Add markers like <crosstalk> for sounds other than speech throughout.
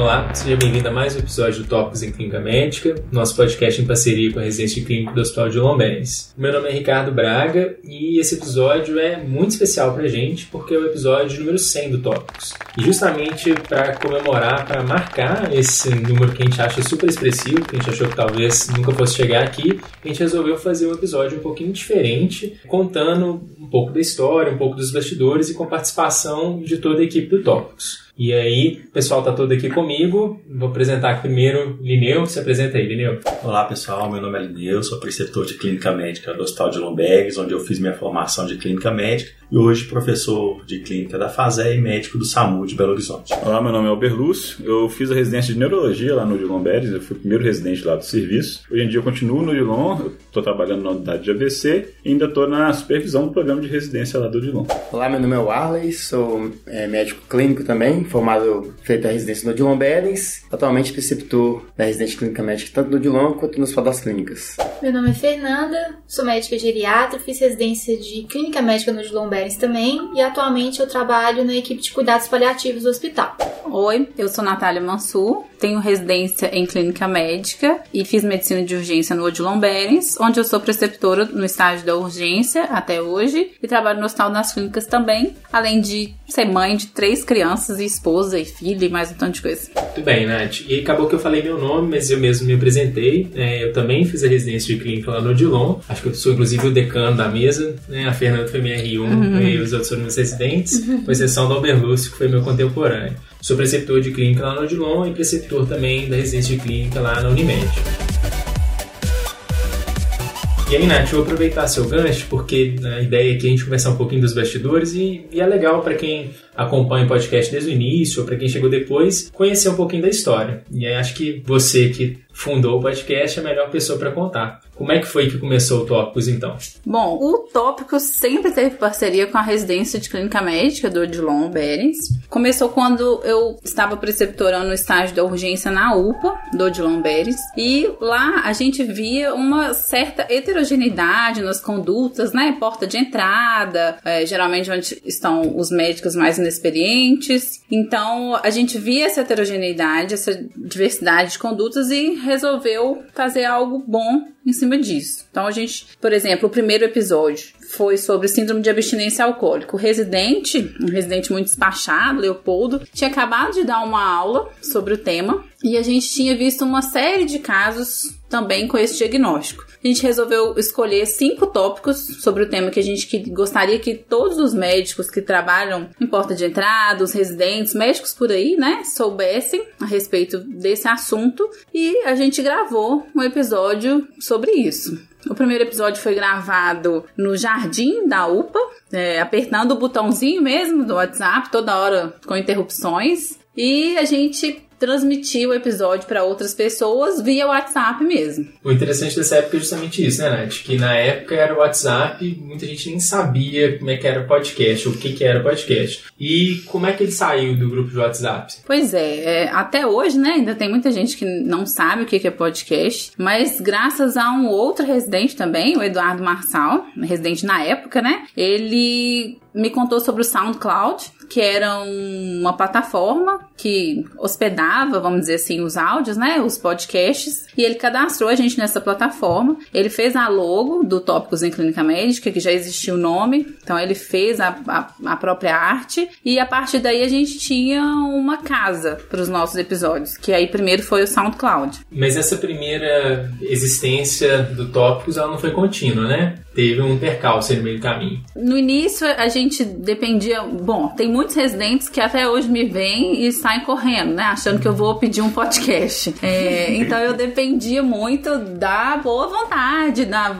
Olá, seja bem-vindo a mais um episódio do Tópicos em Clínica Médica, nosso podcast em parceria com a Residência Clínica do Hospital de Lomberes. Meu nome é Ricardo Braga e esse episódio é muito especial pra gente porque é o episódio número 100 do Tópicos. E justamente para comemorar, para marcar esse número que a gente acha super expressivo, que a gente achou que talvez nunca fosse chegar aqui, a gente resolveu fazer um episódio um pouquinho diferente, contando um pouco da história, um pouco dos bastidores e com participação de toda a equipe do Tópicos. E aí, o pessoal tá todo aqui comigo. Vou apresentar primeiro Lineu. Se apresenta aí, Lineu. Olá, pessoal. Meu nome é Lineu, sou preceptor de Clínica Médica do Hospital de Lombegues, onde eu fiz minha formação de Clínica Médica e hoje professor de Clínica da FASE e médico do SAMU de Belo Horizonte. Olá, meu nome é Alber Lúcio. Eu fiz a residência de Neurologia lá no de Lomberes, eu fui o primeiro residente lá do serviço. Hoje em dia eu continuo no Dilon, estou trabalhando na unidade de AVC e ainda estou na supervisão do programa de residência lá do Dilon. Olá, meu nome é Warley, sou é, médico clínico também, formado, feito a residência no Dilon Berens, atualmente preceptor da residência clínica médica tanto no Dilon quanto nos das clínicas. Meu nome é Fernanda, sou médica geriatra, fiz residência de clínica médica no Dilon Berens também e atualmente eu trabalho na equipe de cuidados paliativos do hospital. Oi, eu sou Natália Mansur, tenho residência em clínica médica e fiz medicina de urgência no Odilon Berens, onde eu sou preceptora no estágio da urgência até hoje e trabalho no Hospital das Clínicas também, além de ser mãe de três crianças e esposa e filha e mais um tanto de coisa. Muito bem, Nath. E acabou que eu falei meu nome, mas eu mesmo me apresentei. É, eu também fiz a residência de clínica lá no Odilon. Acho que eu sou inclusive o decano da mesa. Né? A Fernanda foi minha R1 uhum. e os outros foram meus residentes, uhum. com exceção do Alberlúcio, que foi meu contemporâneo. Sou preceptor de clínica lá no Odilon e preceptor também da residência clínica lá na Unimed. E aí, Nath, vou aproveitar seu gancho, porque a ideia aqui é a gente conversar um pouquinho dos bastidores e, e é legal para quem acompanha o podcast desde o início, ou para quem chegou depois, conhecer um pouquinho da história. E aí acho que você que fundou o podcast é a melhor pessoa para contar. Como é que foi que começou o Tópicos, então? Bom, o Tópicos sempre teve parceria com a residência de clínica médica do Odilon Berens. Começou quando eu estava preceptorando o estágio da urgência na UPA do Odilon Berens. E lá a gente via uma certa heterogeneidade nas condutas, né? Porta de entrada, é, geralmente onde estão os médicos mais inexperientes. Então a gente via essa heterogeneidade, essa diversidade de condutas e resolveu fazer algo bom em cima disso. Então a gente, por exemplo, o primeiro episódio foi sobre síndrome de abstinência alcoólica. O residente, um residente muito despachado, Leopoldo, tinha acabado de dar uma aula sobre o tema e a gente tinha visto uma série de casos também com esse diagnóstico. A gente resolveu escolher cinco tópicos sobre o tema que a gente gostaria que todos os médicos que trabalham em porta de entrada, os residentes, médicos por aí, né, soubessem a respeito desse assunto e a gente gravou um episódio sobre isso. O primeiro episódio foi gravado no jardim da UPA, é, apertando o botãozinho mesmo do WhatsApp, toda hora com interrupções. E a gente transmitir o episódio para outras pessoas via WhatsApp mesmo. O interessante dessa época é justamente isso, né, Nath? Que na época era o WhatsApp, muita gente nem sabia como é que era podcast, o que, que era podcast. E como é que ele saiu do grupo de WhatsApp? Pois é, é até hoje, né, ainda tem muita gente que não sabe o que, que é podcast, mas graças a um outro residente também, o Eduardo Marçal, residente na época, né, ele me contou sobre o SoundCloud, que era uma plataforma que hospedava, vamos dizer assim, os áudios, né, os podcasts, e ele cadastrou a gente nessa plataforma. Ele fez a logo do Tópicos em Clínica Médica, que já existia o nome, então ele fez a, a, a própria arte, e a partir daí a gente tinha uma casa para os nossos episódios, que aí primeiro foi o SoundCloud. Mas essa primeira existência do Tópicos, ela não foi contínua, né? Teve um percalço no meio do caminho. No início a gente dependia, bom, tem muitos residentes que até hoje me vêm e saem correndo, né? Achando que eu vou pedir um podcast. <laughs> É, então eu dependia muito da boa vontade, da,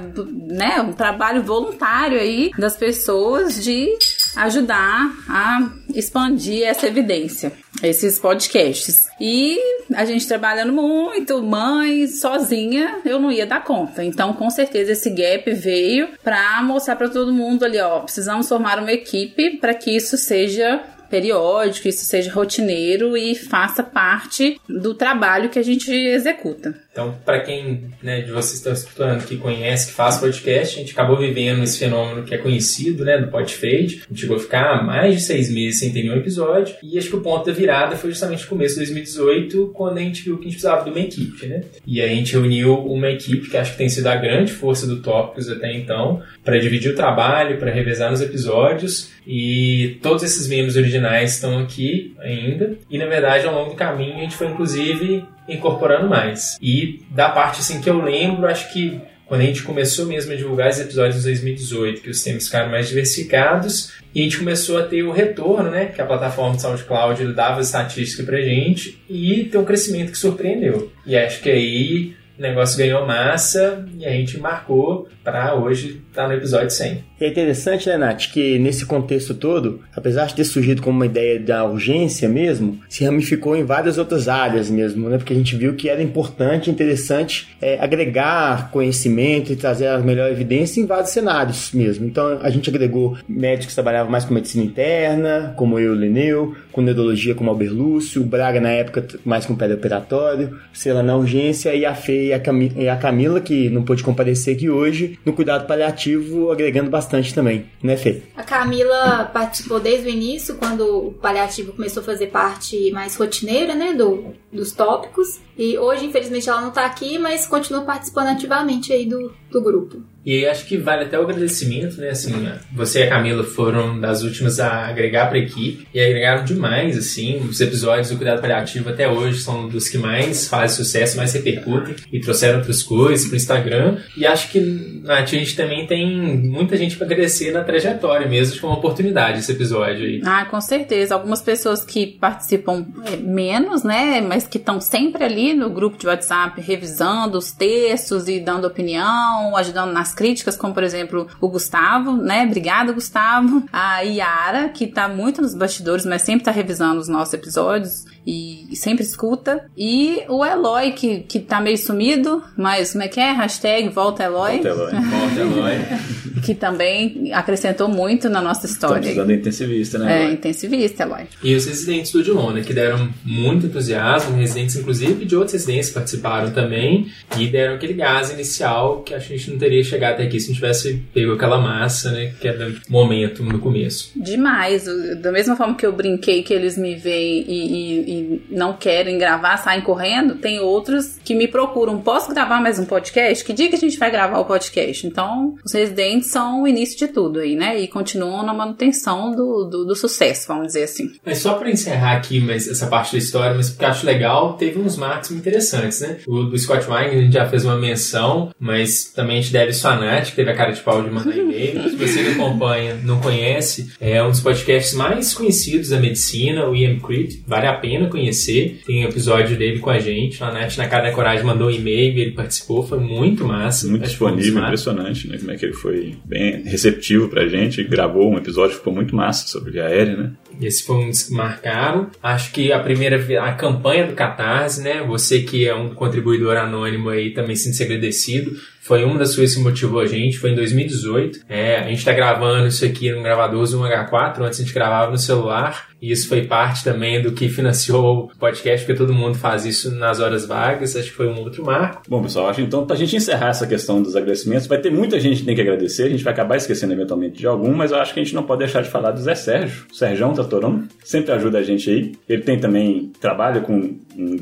né, um trabalho voluntário aí das pessoas de ajudar a expandir essa evidência, esses podcasts. E a gente trabalhando muito, mãe, sozinha, eu não ia dar conta. Então, com certeza, esse gap veio para mostrar para todo mundo ali, ó, precisamos formar uma equipe para que isso seja periódico, isso seja rotineiro e faça parte do trabalho que a gente executa. Então, para quem né, de vocês estão escutando, que conhece, que faz podcast, a gente acabou vivendo esse fenômeno que é conhecido, né, do podfade. A gente chegou a ficar mais de seis meses sem ter nenhum episódio. E acho que o ponto da virada foi justamente no começo de 2018, quando a gente viu que a gente precisava de uma equipe, né? E a gente reuniu uma equipe que acho que tem sido a grande força do Tópicos até então, para dividir o trabalho, para revezar nos episódios. E todos esses membros originais estão aqui ainda. E na verdade, ao longo do caminho, a gente foi inclusive incorporando mais. E da parte assim que eu lembro, acho que quando a gente começou mesmo a divulgar os episódios em 2018, que os temas ficaram mais diversificados, e a gente começou a ter o retorno, né? Que a plataforma de SoundCloud dava estatística pra gente e ter um crescimento que surpreendeu. E acho que aí o negócio ganhou massa e a gente marcou para hoje estar tá no episódio 100. É interessante, né, Nath, que nesse contexto todo, apesar de ter surgido como uma ideia da urgência mesmo, se ramificou em várias outras áreas mesmo, né? Porque a gente viu que era importante, interessante é, agregar conhecimento e trazer a melhor evidência em vários cenários mesmo. Então a gente agregou médicos que trabalhavam mais com medicina interna, como eu, Leneu, com neurologia como Albert Lúcio, Braga na época mais com operatório, Sela na urgência e a Fê e a, Cam e a Camila, que não pôde comparecer aqui hoje, no cuidado paliativo, agregando bastante bastante também, né, Fê? A Camila participou desde o início, quando o paliativo começou a fazer parte mais rotineira, né, do, dos tópicos. E hoje, infelizmente, ela não está aqui, mas continua participando ativamente aí do, do grupo. E acho que vale até o agradecimento, né? Assim, você e a Camila foram das últimas a agregar para a equipe e agregaram demais, assim. Os episódios do Cuidado Paliativo até hoje são dos que mais fazem sucesso, mais repercutem e trouxeram outras coisas para o Instagram. E acho que na a gente também tem muita gente para agradecer na trajetória mesmo, de uma oportunidade esse episódio aí. Ah, com certeza. Algumas pessoas que participam é, menos, né? Mas que estão sempre ali no grupo de WhatsApp revisando os textos e dando opinião, ajudando nas críticas, como por exemplo o Gustavo, né? Obrigada, Gustavo. A Yara, que tá muito nos bastidores, mas sempre tá revisando os nossos episódios e, sempre escuta. E o Eloy, que, que tá meio sumido, mas como é que é? Hashtag volta Eloy. Volta Eloy. <laughs> volta Eloy. Que também acrescentou muito na nossa história. Estamos usando intensivista, né? É, intensivista, Eloy. E os residentes do Dilon, né, que deram muito entusiasmo, residentes inclusive de outras residências participaram também e deram aquele gás inicial que a gente não teria chegado até aqui se não tivesse pego aquela massa, né, que era o momento no começo. Demais. Da mesma forma que eu brinquei que eles me veem e, e e não querem gravar, saem correndo, tem outros que me procuram. Posso gravar mais um podcast? Que dia que a gente vai gravar o podcast? Então, os residentes são o início de tudo aí, né? E continuam na manutenção do, do, do sucesso, vamos dizer assim. Mas só para encerrar aqui mas essa parte da história, mas porque eu acho legal, teve uns marcos interessantes, né? O do Scott Wine, a gente já fez uma menção, mas também a gente deve isso a Nath, que teve a cara de pau de mandar e-mail. <laughs> Se você não acompanha, não conhece, é um dos podcasts mais conhecidos da medicina, o IM Crit, vale a pena pena conhecer. Tem um episódio dele com a gente. A Nath na Cara da Coragem mandou um e-mail, ele participou, foi muito massa. Muito disponível, impressionante, né? Como é que ele foi bem receptivo pra gente. Gravou um episódio, ficou muito massa sobre via aérea, né? Esse foi um dos que marcaram. Acho que a primeira, a campanha do Catarse, né? Você que é um contribuidor anônimo aí também sinta-se agradecido foi uma das coisas que motivou a gente, foi em 2018. É, a gente está gravando isso aqui no gravador Zoom H4, antes a gente gravava no celular, e isso foi parte também do que financiou o podcast, porque todo mundo faz isso nas horas vagas, acho que foi um outro marco. Bom, pessoal, acho então, para a gente encerrar essa questão dos agradecimentos, vai ter muita gente que tem que agradecer, a gente vai acabar esquecendo eventualmente de algum, mas eu acho que a gente não pode deixar de falar do Zé Sérgio, o Sérgio Tatorão, sempre ajuda a gente aí. Ele tem também, trabalha com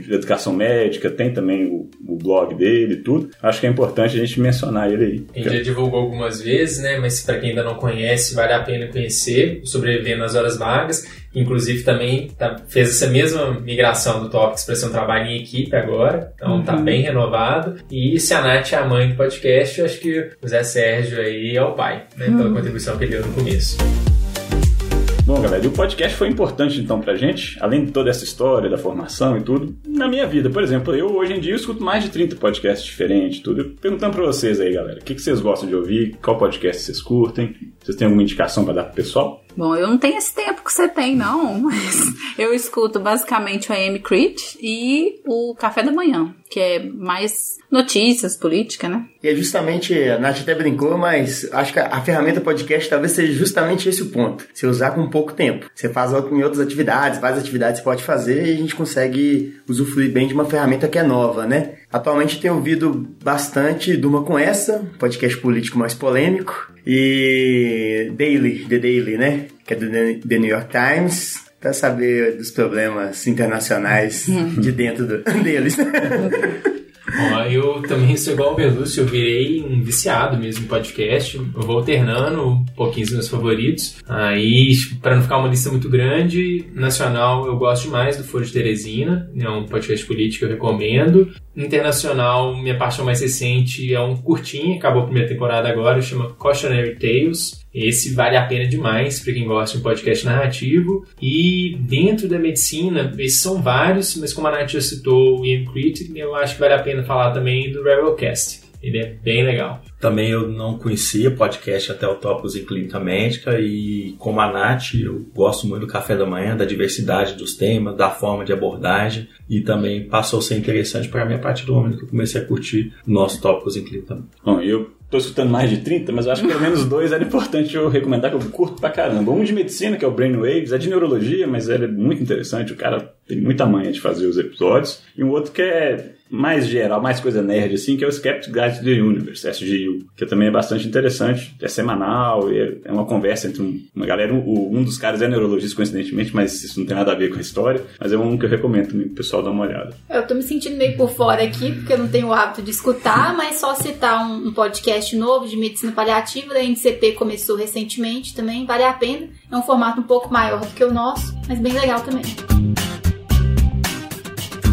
educação médica, tem também o, o blog dele e tudo. Acho que é importante a gente mencionar ele aí. A gente já divulgou algumas vezes, né? Mas para quem ainda não conhece, vale a pena conhecer. Sobrevivendo nas horas vagas. Inclusive também tá, fez essa mesma migração do Topics para ser um trabalho em equipe agora. Então tá uhum. tá bem renovado. E se a Nath é a mãe do podcast, eu acho que o Zé Sérgio aí é o pai, né? Pela uhum. contribuição que ele deu no começo. Bom, galera, e o podcast foi importante então pra gente, além de toda essa história da formação e tudo, na minha vida. Por exemplo, eu hoje em dia escuto mais de 30 podcasts diferentes, tudo. Perguntando pra vocês aí, galera, o que, que vocês gostam de ouvir, qual podcast vocês curtem, vocês têm alguma indicação para dar pro pessoal? Bom, eu não tenho esse tempo que você tem, não, <laughs> mas eu escuto basicamente o AM Crit e o Café da Manhã, que é mais notícias, política, né? E é justamente, a Nath até brincou, mas acho que a ferramenta podcast talvez seja justamente esse o ponto. Você usar com pouco tempo. Você faz em outras atividades, várias atividades você pode fazer e a gente consegue usufruir bem de uma ferramenta que é nova, né? Atualmente tenho ouvido bastante Duma com essa, podcast político mais polêmico, e Daily, The Daily, né? Que é do The New York Times, para saber dos problemas internacionais de dentro do, <laughs> deles. Eu também sou igual ao Berlúcio, eu virei um viciado mesmo em podcast. Eu vou alternando um pouquinho os meus favoritos. Aí, para não ficar uma lista muito grande, nacional eu gosto demais do Foro de Teresina, é um podcast político que eu recomendo. Internacional, minha paixão mais recente é um curtinho, acabou a primeira temporada agora, chama Cautionary Tales. Esse vale a pena demais para quem gosta de um podcast narrativo. E dentro da medicina, esses são vários, mas como a Nath já citou o Ian Critic, eu acho que vale a pena falar também do Rebelcast. Ele é bem legal. Também eu não conhecia podcast até o Topos em Clínica Médica e como a Nath, eu gosto muito do café da manhã, da diversidade dos temas, da forma de abordagem e também passou a ser interessante para mim a partir do momento que eu comecei a curtir o nosso Tópicos em Clínica Médica. Bom, eu tô escutando mais de 30, mas eu acho que pelo menos dois era importante eu recomendar que eu curto pra caramba. Um de medicina, que é o Brainwaves, é de neurologia, mas ele é muito interessante, o cara tem muita manha de fazer os episódios. E um outro que é mais geral, mais coisa nerd, assim, que é o Skeptic Guide to the Universe, SGU, que também é bastante interessante, é semanal, é uma conversa entre uma galera, um dos caras é neurologista, coincidentemente, mas isso não tem nada a ver com a história, mas é um que eu recomendo também pro pessoal dar uma olhada. Eu tô me sentindo meio por fora aqui, porque eu não tenho o hábito de escutar, mas só citar um, um podcast novo de medicina paliativa, da NCP começou recentemente também, vale a pena, é um formato um pouco maior do que o nosso, mas bem legal também.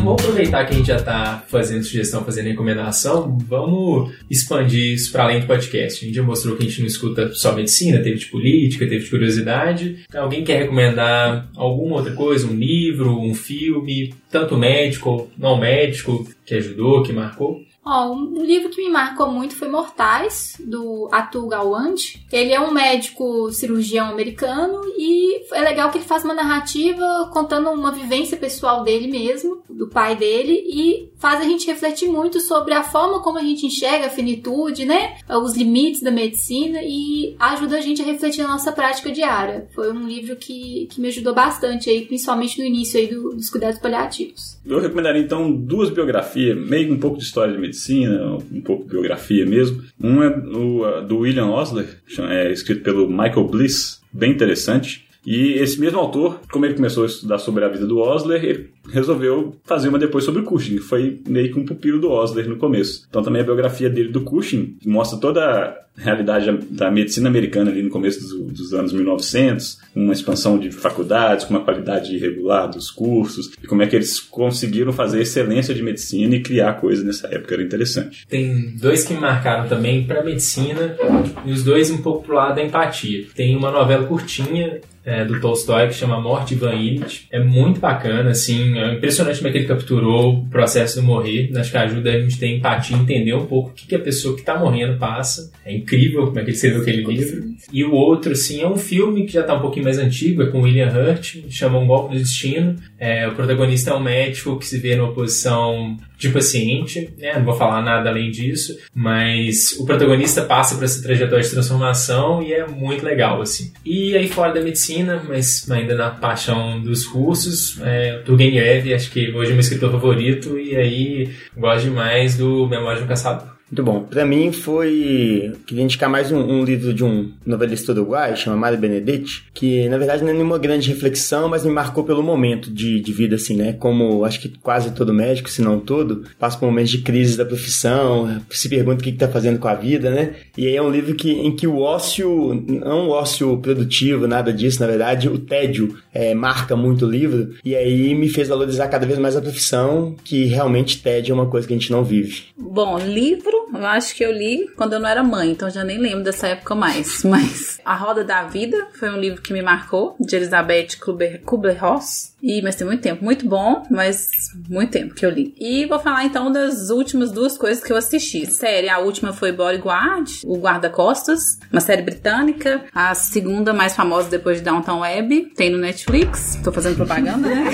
Vamos aproveitar que a gente já está fazendo sugestão, fazendo recomendação, vamos expandir isso para além do podcast. A gente já mostrou que a gente não escuta só medicina, teve de política, teve de curiosidade. Alguém quer recomendar alguma outra coisa, um livro, um filme, tanto médico, não médico, que ajudou, que marcou? Ó, um livro que me marcou muito foi Mortais, do Atul Gawande. Ele é um médico cirurgião americano e é legal que ele faz uma narrativa contando uma vivência pessoal dele mesmo, do pai dele, e faz a gente refletir muito sobre a forma como a gente enxerga a finitude, né? Os limites da medicina e ajuda a gente a refletir na nossa prática diária. Foi um livro que, que me ajudou bastante aí, principalmente no início aí do, dos cuidados paliativos. Eu recomendaria então duas biografias, meio um pouco de história de medicina, um pouco biografia mesmo. Um é do William Osler, é, escrito pelo Michael Bliss, bem interessante. E esse mesmo autor, como ele começou a estudar sobre a vida do Osler, ele resolveu fazer uma depois sobre o Cushing, que foi meio que um pupilo do Osler no começo. Então também a biografia dele do Cushing mostra toda a realidade da medicina americana ali no começo dos, dos anos 1900, uma expansão de faculdades, com uma qualidade irregular dos cursos, e como é que eles conseguiram fazer excelência de medicina e criar coisas nessa época, era interessante. Tem dois que me marcaram também para medicina, e os dois um pouco pro lado da empatia. Tem uma novela curtinha é, do Tolstói que chama Morte Ivan Illich. É muito bacana, assim, é impressionante como é que ele capturou o processo de morrer. Acho que ajuda a gente ter empatia, entender um pouco o que, que a pessoa que está morrendo passa. É incrível como é que ele escreveu aquele livro. E o outro, assim, é um filme que já está um pouquinho mais antigo, é com William Hurt, chama Um Golpe do Destino. É, o protagonista é um médico que se vê numa posição de paciente, né? Não vou falar nada além disso, mas o protagonista passa por essa trajetória de transformação e é muito legal, assim. E aí fora da medicina, mas ainda na paixão dos cursos, é, Turgenev, acho que hoje é meu escritor favorito e aí gosto demais do Memória de um Caçador. Muito bom. Pra mim foi. Queria indicar mais um, um livro de um novelista uruguaio, chama Mário Benedetti, que na verdade não é nenhuma grande reflexão, mas me marcou pelo momento de, de vida, assim, né? Como acho que quase todo médico, se não todo, passa por momentos de crise da profissão, se pergunta o que, que tá fazendo com a vida, né? E aí é um livro que, em que o ócio, não o ócio produtivo, nada disso, na verdade, o tédio é, marca muito o livro, e aí me fez valorizar cada vez mais a profissão, que realmente tédio é uma coisa que a gente não vive. Bom, livro Eu acho que eu li quando eu não era mãe, então já nem lembro dessa época mais. <laughs> Mas A Roda da Vida foi um livro que me marcou, de Elizabeth Kubler-Ross. E, mas tem muito tempo. Muito bom, mas muito tempo que eu li. E vou falar então das últimas duas coisas que eu assisti. Série, a última foi Bodyguard, o Guarda-Costas, uma série britânica. A segunda, mais famosa depois de Downtown Web, tem no Netflix. Tô fazendo propaganda, né?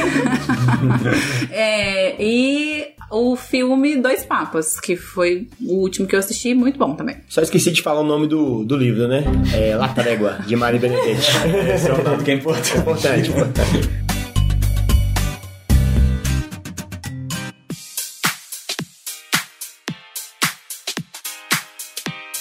<laughs> é, e o filme Dois Papas, que foi o último que eu assisti, muito bom também. Só esqueci de falar o nome do, do livro, né? É La Trégua, de Mari Benedetti. <laughs> Esse é o nome que é importante. importante, importante.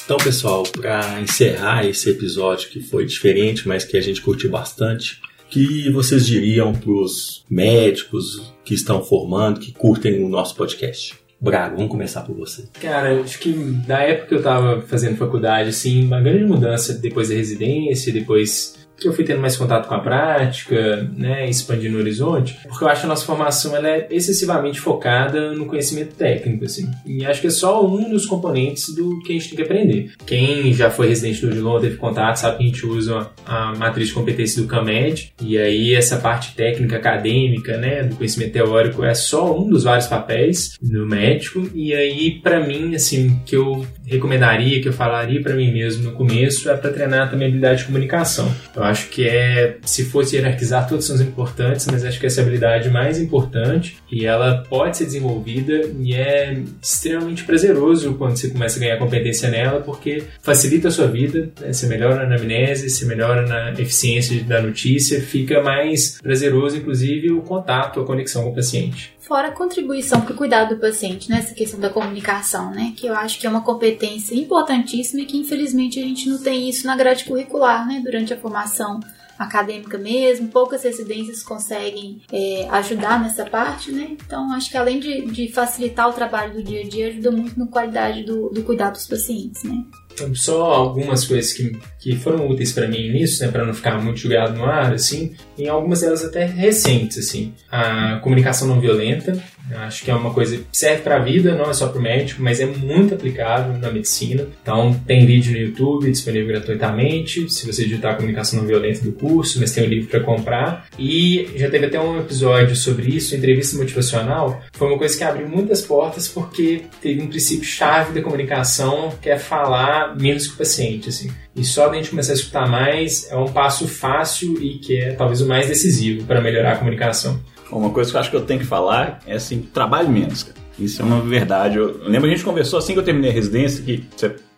Então, pessoal, para encerrar esse episódio que foi diferente, mas que a gente curtiu bastante, que vocês diriam para os médicos que estão formando, que curtem o nosso podcast? Braga, vamos começar por você. Cara, acho que da época que eu tava fazendo faculdade, assim, uma grande mudança depois da residência, depois eu fui tendo mais contato com a prática, né, expandindo o horizonte, porque eu acho que a nossa formação ela é excessivamente focada no conhecimento técnico, assim. E acho que é só um dos componentes do que a gente tem que aprender. Quem já foi residente do Odilon, teve contato, sabe que a gente usa a matriz de competência do CAMED, e aí essa parte técnica, acadêmica, né, do conhecimento teórico é só um dos vários papéis do médico, e aí, para mim, assim, que eu recomendaria, que eu falaria para mim mesmo no começo, é para treinar também a habilidade de comunicação. Eu acho que é, se fosse hierarquizar, todos são importantes, mas acho que essa é habilidade mais importante e ela pode ser desenvolvida e é extremamente prazeroso quando você começa a ganhar competência nela, porque facilita a sua vida, né? você melhora na anamnese, você melhora na eficiência da notícia, fica mais prazeroso, inclusive, o contato, a conexão com o paciente. Fora a contribuição para o cuidado do paciente, nessa questão da comunicação, né? Que eu acho que é uma competência importantíssima e que infelizmente a gente não tem isso na grade curricular, né? Durante a formação acadêmica mesmo, poucas residências conseguem é, ajudar nessa parte, né? Então, acho que além de, de, facilitar o trabalho do dia a dia, ajuda muito na qualidade do, do cuidado dos pacientes, né? Só algumas coisas que, que foram úteis para mim nisso, né, para não ficar muito jogado no ar, assim, em algumas delas até recentes, assim. A comunicação não violenta, Acho que é uma coisa que serve para a vida, não é só para o médico, mas é muito aplicável na medicina. Então, tem vídeo no YouTube disponível gratuitamente, se você digitar comunicação não violenta do curso, mas tem o um livro para comprar. E já teve até um episódio sobre isso, entrevista motivacional. Foi uma coisa que abriu muitas portas porque teve um princípio chave da comunicação que é falar menos com o paciente, assim. E só a gente começar a escutar mais é um passo fácil e que é talvez o mais decisivo para melhorar a comunicação. Uma coisa que eu acho que eu tenho que falar é assim, trabalhe menos, cara. Isso é uma verdade. Eu, lembro a gente conversou assim que eu terminei a residência, que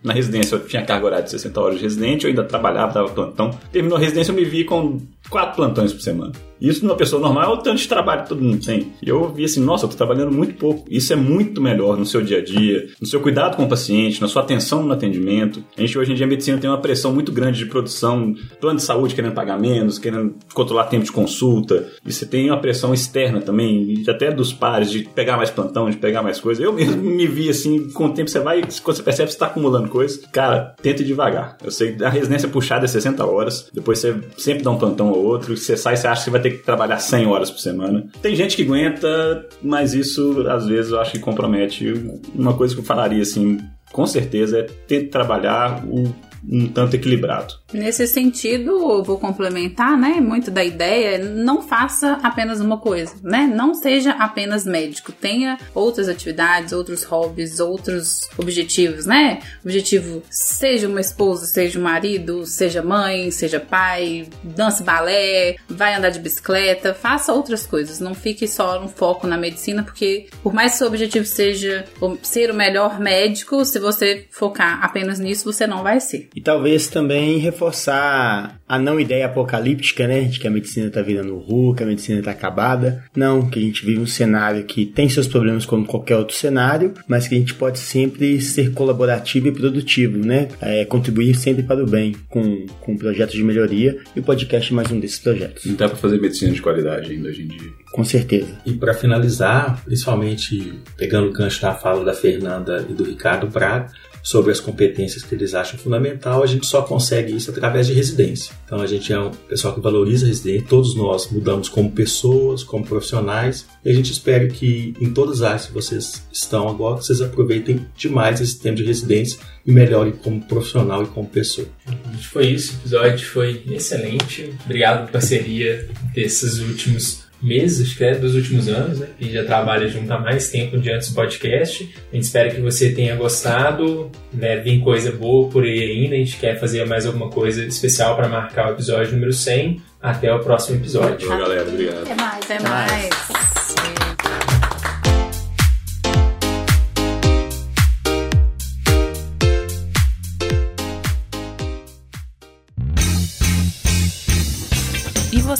na residência eu tinha carga horária de 60 horas de residente, eu ainda trabalhava, dava plantão. Terminou a residência, eu me vi com quatro plantões por semana. Isso numa pessoa normal é o tanto de trabalho que todo mundo tem. E eu vi assim, nossa, eu tô trabalhando muito pouco. Isso é muito melhor no seu dia a dia, no seu cuidado com o paciente, na sua atenção no atendimento. A gente hoje em dia a medicina tem uma pressão muito grande de produção, plano de saúde querendo pagar menos, querendo controlar tempo de consulta. E você tem uma pressão externa também, até dos pares, de pegar mais plantão, de pegar mais coisa. Eu mesmo me vi assim, com o tempo você vai, quando você percebe que você tá acumulando coisa, cara, tenta devagar. Eu sei a residência puxada é 60 horas, depois você sempre dá um plantão ou outro, você sai, você acha que vai ter que trabalhar 100 horas por semana. Tem gente que aguenta, mas isso às vezes eu acho que compromete. Uma coisa que eu falaria assim, com certeza, é ter que trabalhar o um tanto equilibrado. Nesse sentido, vou complementar, né, muito da ideia, não faça apenas uma coisa, né? Não seja apenas médico, tenha outras atividades, outros hobbies, outros objetivos, né? Objetivo, seja uma esposa, seja um marido, seja mãe, seja pai, dance balé, vai andar de bicicleta, faça outras coisas, não fique só no foco na medicina, porque por mais que seu objetivo seja ser o melhor médico, se você focar apenas nisso, você não vai ser. E talvez também reforçar a não ideia apocalíptica, né? De que a medicina tá virando ru, que a medicina tá acabada. Não, que a gente vive um cenário que tem seus problemas como qualquer outro cenário, mas que a gente pode sempre ser colaborativo e produtivo, né? É, contribuir sempre para o bem com, com projetos de melhoria e o podcast é mais um desses projetos. Não dá para fazer medicina de qualidade ainda hoje em dia. Com certeza. E para finalizar, principalmente pegando o gancho da fala da Fernanda e do Ricardo Braga, sobre as competências que eles acham fundamental, a gente só consegue isso através de residência. Então a gente é um pessoal que valoriza a residência, todos nós mudamos como pessoas, como profissionais, e a gente espera que em todas as áreas que vocês estão agora, vocês aproveitem demais esse tempo de residência e melhorem como profissional e como pessoa. Foi isso, o episódio foi excelente. Obrigado pela parceria desses últimos meses, acho que é dos últimos anos, né? E já trabalha junto há mais tempo diante do podcast. A gente espera que você tenha gostado, né? Vem coisa boa por aí ainda. A gente quer fazer mais alguma coisa especial para marcar o episódio número 100. Até o próximo episódio. Valeu, galera. Obrigado. Até mais. Até mais. E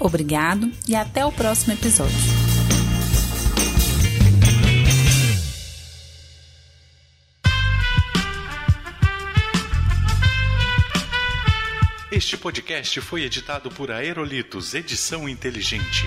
Obrigado e até o próximo episódio. Este podcast foi editado por Aerolitos Edição Inteligente.